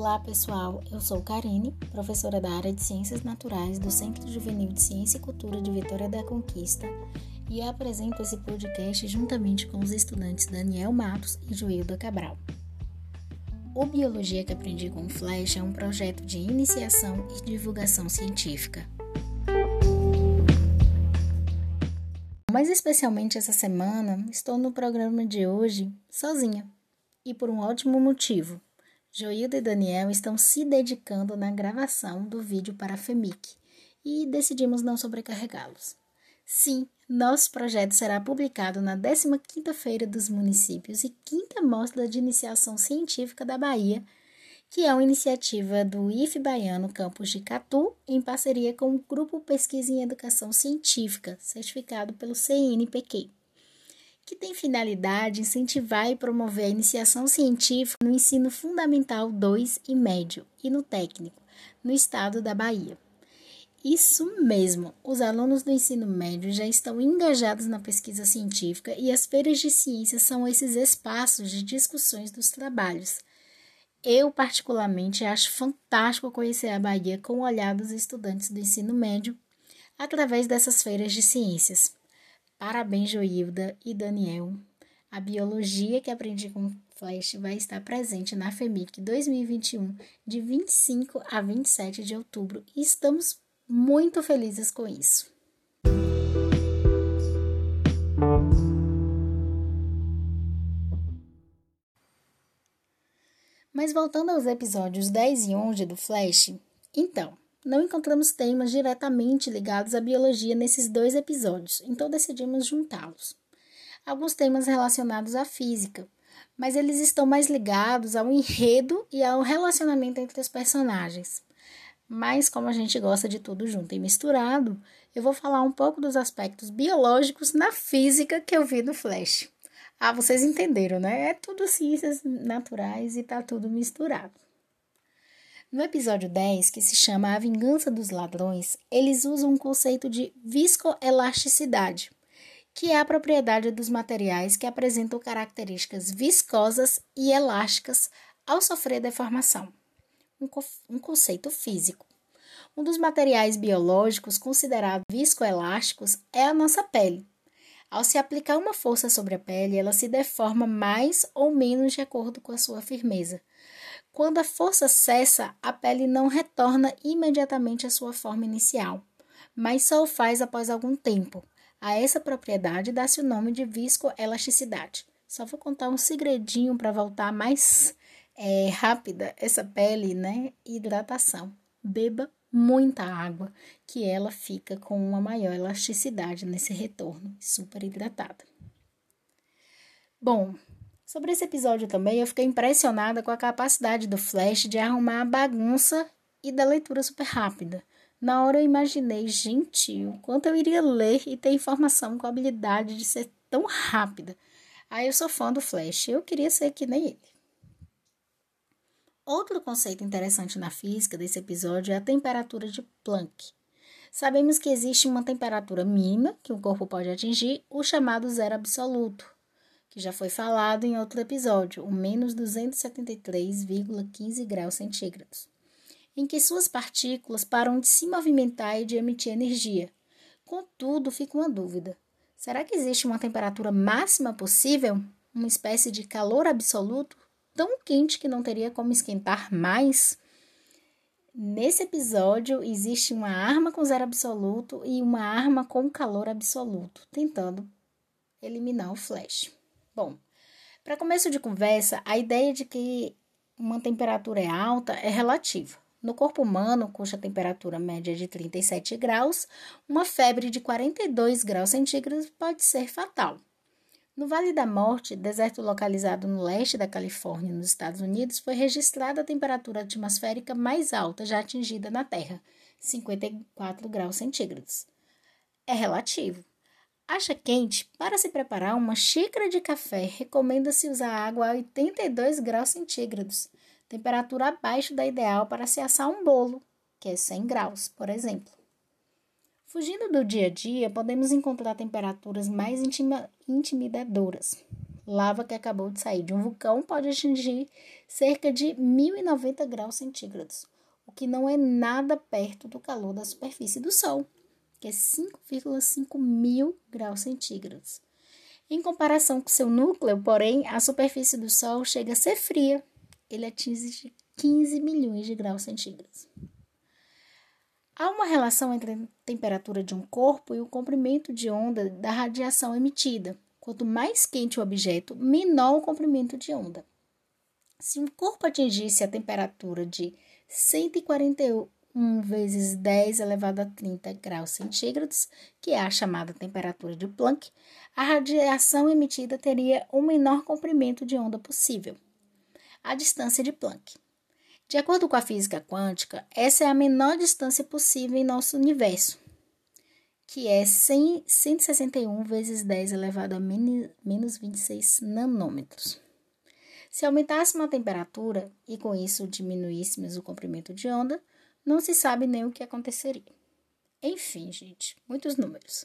Olá pessoal, eu sou Karine, professora da área de Ciências Naturais do Centro Juvenil de Ciência e Cultura de Vitória da Conquista e apresento esse podcast juntamente com os estudantes Daniel Matos e Joilda Cabral. O Biologia que Aprendi com Flash é um projeto de iniciação e divulgação científica. Mas especialmente essa semana, estou no programa de hoje sozinha e por um ótimo motivo. Joilda e Daniel estão se dedicando na gravação do vídeo para a FEMIC e decidimos não sobrecarregá-los. Sim, nosso projeto será publicado na 15ª Feira dos Municípios e quinta Mostra de Iniciação Científica da Bahia, que é uma iniciativa do IF Baiano Campus de Catu, em parceria com o Grupo Pesquisa em Educação Científica, certificado pelo CNPq que tem finalidade incentivar e promover a iniciação científica no ensino fundamental 2 e médio e no técnico, no estado da Bahia. Isso mesmo, os alunos do ensino médio já estão engajados na pesquisa científica e as feiras de ciências são esses espaços de discussões dos trabalhos. Eu, particularmente, acho fantástico conhecer a Bahia com o olhar dos estudantes do ensino médio através dessas feiras de ciências. Parabéns, Joilda e Daniel. A biologia que aprendi com Flash vai estar presente na FEMIC 2021, de 25 a 27 de outubro, e estamos muito felizes com isso. Mas voltando aos episódios 10 e 11 do Flash, então, não encontramos temas diretamente ligados à biologia nesses dois episódios, então decidimos juntá-los. Alguns temas relacionados à física, mas eles estão mais ligados ao enredo e ao relacionamento entre os personagens. Mas, como a gente gosta de tudo junto e misturado, eu vou falar um pouco dos aspectos biológicos na física que eu vi no Flash. Ah, vocês entenderam, né? É tudo ciências naturais e tá tudo misturado. No episódio 10, que se chama A Vingança dos Ladrões, eles usam um conceito de viscoelasticidade, que é a propriedade dos materiais que apresentam características viscosas e elásticas ao sofrer deformação. Um, um conceito físico. Um dos materiais biológicos considerados viscoelásticos é a nossa pele. Ao se aplicar uma força sobre a pele, ela se deforma mais ou menos de acordo com a sua firmeza, quando a força cessa, a pele não retorna imediatamente à sua forma inicial, mas só o faz após algum tempo. A essa propriedade dá-se o nome de viscoelasticidade. Só vou contar um segredinho para voltar mais é, rápida essa pele, né? Hidratação. Beba muita água, que ela fica com uma maior elasticidade nesse retorno, super hidratada. Bom, Sobre esse episódio também, eu fiquei impressionada com a capacidade do Flash de arrumar a bagunça e da leitura super rápida. Na hora eu imaginei, gente, o quanto eu iria ler e ter informação com a habilidade de ser tão rápida. Aí eu sou fã do Flash, eu queria ser que nem ele. Outro conceito interessante na física desse episódio é a temperatura de Planck. Sabemos que existe uma temperatura mínima que o corpo pode atingir, o chamado zero absoluto, que já foi falado em outro episódio, o menos 273,15 graus centígrados, em que suas partículas param de se movimentar e de emitir energia. Contudo, fica uma dúvida: será que existe uma temperatura máxima possível? Uma espécie de calor absoluto, tão quente que não teria como esquentar mais? Nesse episódio, existe uma arma com zero absoluto e uma arma com calor absoluto, tentando eliminar o Flash. Bom, para começo de conversa, a ideia de que uma temperatura é alta é relativa. No corpo humano, cuja temperatura média é de 37 graus, uma febre de 42 graus centígrados pode ser fatal. No Vale da Morte, deserto localizado no leste da Califórnia, nos Estados Unidos, foi registrada a temperatura atmosférica mais alta já atingida na Terra, 54 graus centígrados. É relativo. Acha quente? Para se preparar uma xícara de café, recomenda-se usar água a 82 graus centígrados, temperatura abaixo da ideal para se assar um bolo, que é 100 graus, por exemplo. Fugindo do dia a dia, podemos encontrar temperaturas mais intima, intimidadoras. Lava que acabou de sair de um vulcão pode atingir cerca de 1090 graus centígrados, o que não é nada perto do calor da superfície do Sol, que é 5,5 mil graus centígrados. Em comparação com seu núcleo, porém, a superfície do Sol chega a ser fria. Ele atinge 15 milhões de graus centígrados. Há uma relação entre a temperatura de um corpo e o comprimento de onda da radiação emitida. Quanto mais quente o objeto, menor o comprimento de onda. Se um corpo atingisse a temperatura de 141 vezes 10 elevado a 30 graus centígrados, que é a chamada temperatura de Planck, a radiação emitida teria o menor comprimento de onda possível, a distância de Planck. De acordo com a física quântica, essa é a menor distância possível em nosso universo, que é 100, 161 vezes 10 elevado a menos 26 nanômetros. Se aumentássemos a temperatura e com isso diminuíssemos o comprimento de onda, não se sabe nem o que aconteceria. Enfim, gente, muitos números.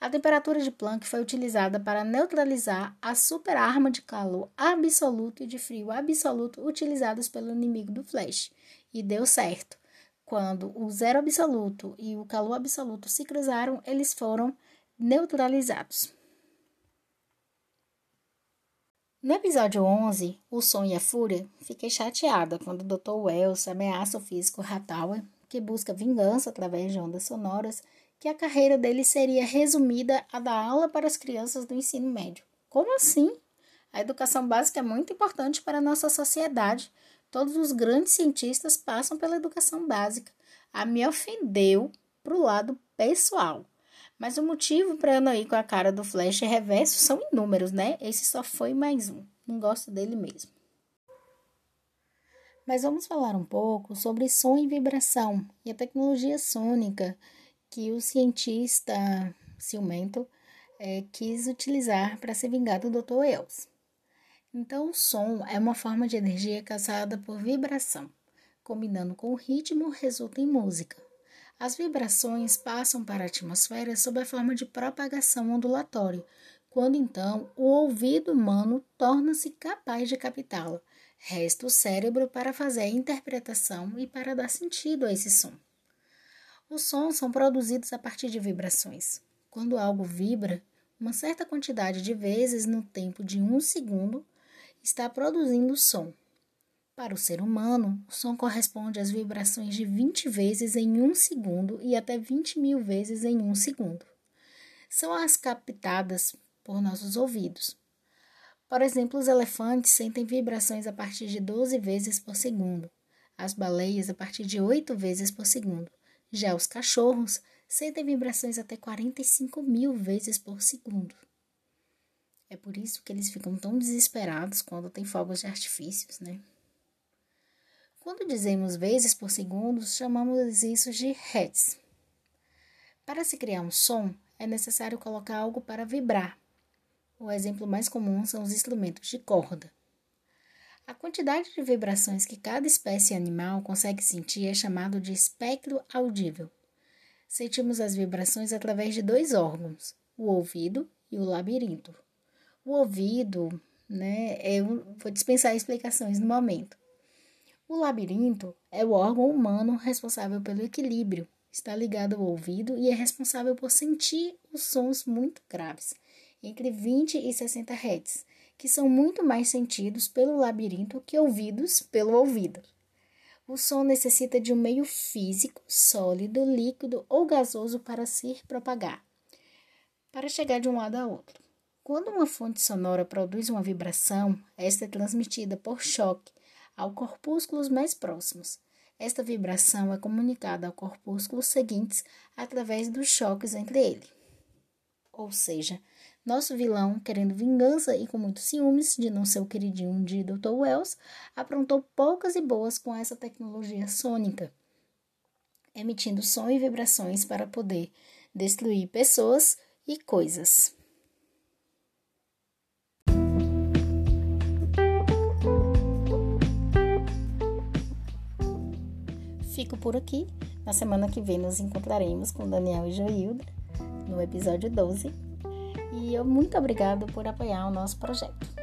A temperatura de Planck foi utilizada para neutralizar a superarma de calor absoluto e de frio absoluto utilizados pelo inimigo do Flash. E deu certo. Quando o zero absoluto e o calor absoluto se cruzaram, eles foram neutralizados. No episódio 11, O Som e a Fúria, fiquei chateada quando o Dr. Wells ameaça o físico Hathaway, que busca vingança através de ondas sonoras, que a carreira dele seria resumida a dar aula para as crianças do ensino médio. Como assim? A educação básica é muito importante para a nossa sociedade. Todos os grandes cientistas passam pela educação básica. A me ofendeu para o lado pessoal. Mas o motivo para eu não ir com a cara do Flash reverso são inúmeros, né? Esse só foi mais um. Não gosto dele mesmo. Mas vamos falar um pouco sobre som e vibração e a tecnologia sônica que o cientista ciumento é, quis utilizar para se vingar do Dr. Els. Então, o som é uma forma de energia causada por vibração. Combinando com o ritmo, resulta em música. As vibrações passam para a atmosfera sob a forma de propagação ondulatória, quando então o ouvido humano torna-se capaz de captá-la. Resta o cérebro para fazer a interpretação e para dar sentido a esse som. Os sons são produzidos a partir de vibrações. Quando algo vibra, uma certa quantidade de vezes no tempo de um segundo está produzindo som. Para o ser humano, o som corresponde às vibrações de 20 vezes em um segundo e até 20 mil vezes em um segundo. São as captadas por nossos ouvidos. Por exemplo, os elefantes sentem vibrações a partir de 12 vezes por segundo, as baleias a partir de 8 vezes por segundo. Já os cachorros sentem vibrações até 45 mil vezes por segundo. É por isso que eles ficam tão desesperados quando tem fogos de artifícios, né? Quando dizemos vezes por segundo, chamamos isso de hertz. Para se criar um som, é necessário colocar algo para vibrar. O exemplo mais comum são os instrumentos de corda. A quantidade de vibrações que cada espécie animal consegue sentir é chamado de espectro audível. Sentimos as vibrações através de dois órgãos, o ouvido e o labirinto. O ouvido, né, eu vou dispensar explicações no momento. O labirinto é o órgão humano responsável pelo equilíbrio, está ligado ao ouvido e é responsável por sentir os sons muito graves, entre 20 e 60 Hz, que são muito mais sentidos pelo labirinto que ouvidos pelo ouvido. O som necessita de um meio físico, sólido, líquido ou gasoso para se propagar, para chegar de um lado a outro. Quando uma fonte sonora produz uma vibração, esta é transmitida por choque ao corpúsculos mais próximos. Esta vibração é comunicada ao corpúsculos seguintes através dos choques entre ele. Ou seja, nosso vilão, querendo vingança e com muitos ciúmes de não ser o queridinho de Dr. Wells, aprontou poucas e boas com essa tecnologia sônica, emitindo som e vibrações para poder destruir pessoas e coisas. Fico por aqui. Na semana que vem nos encontraremos com Daniel e Joilda no episódio 12 e eu muito obrigado por apoiar o nosso projeto.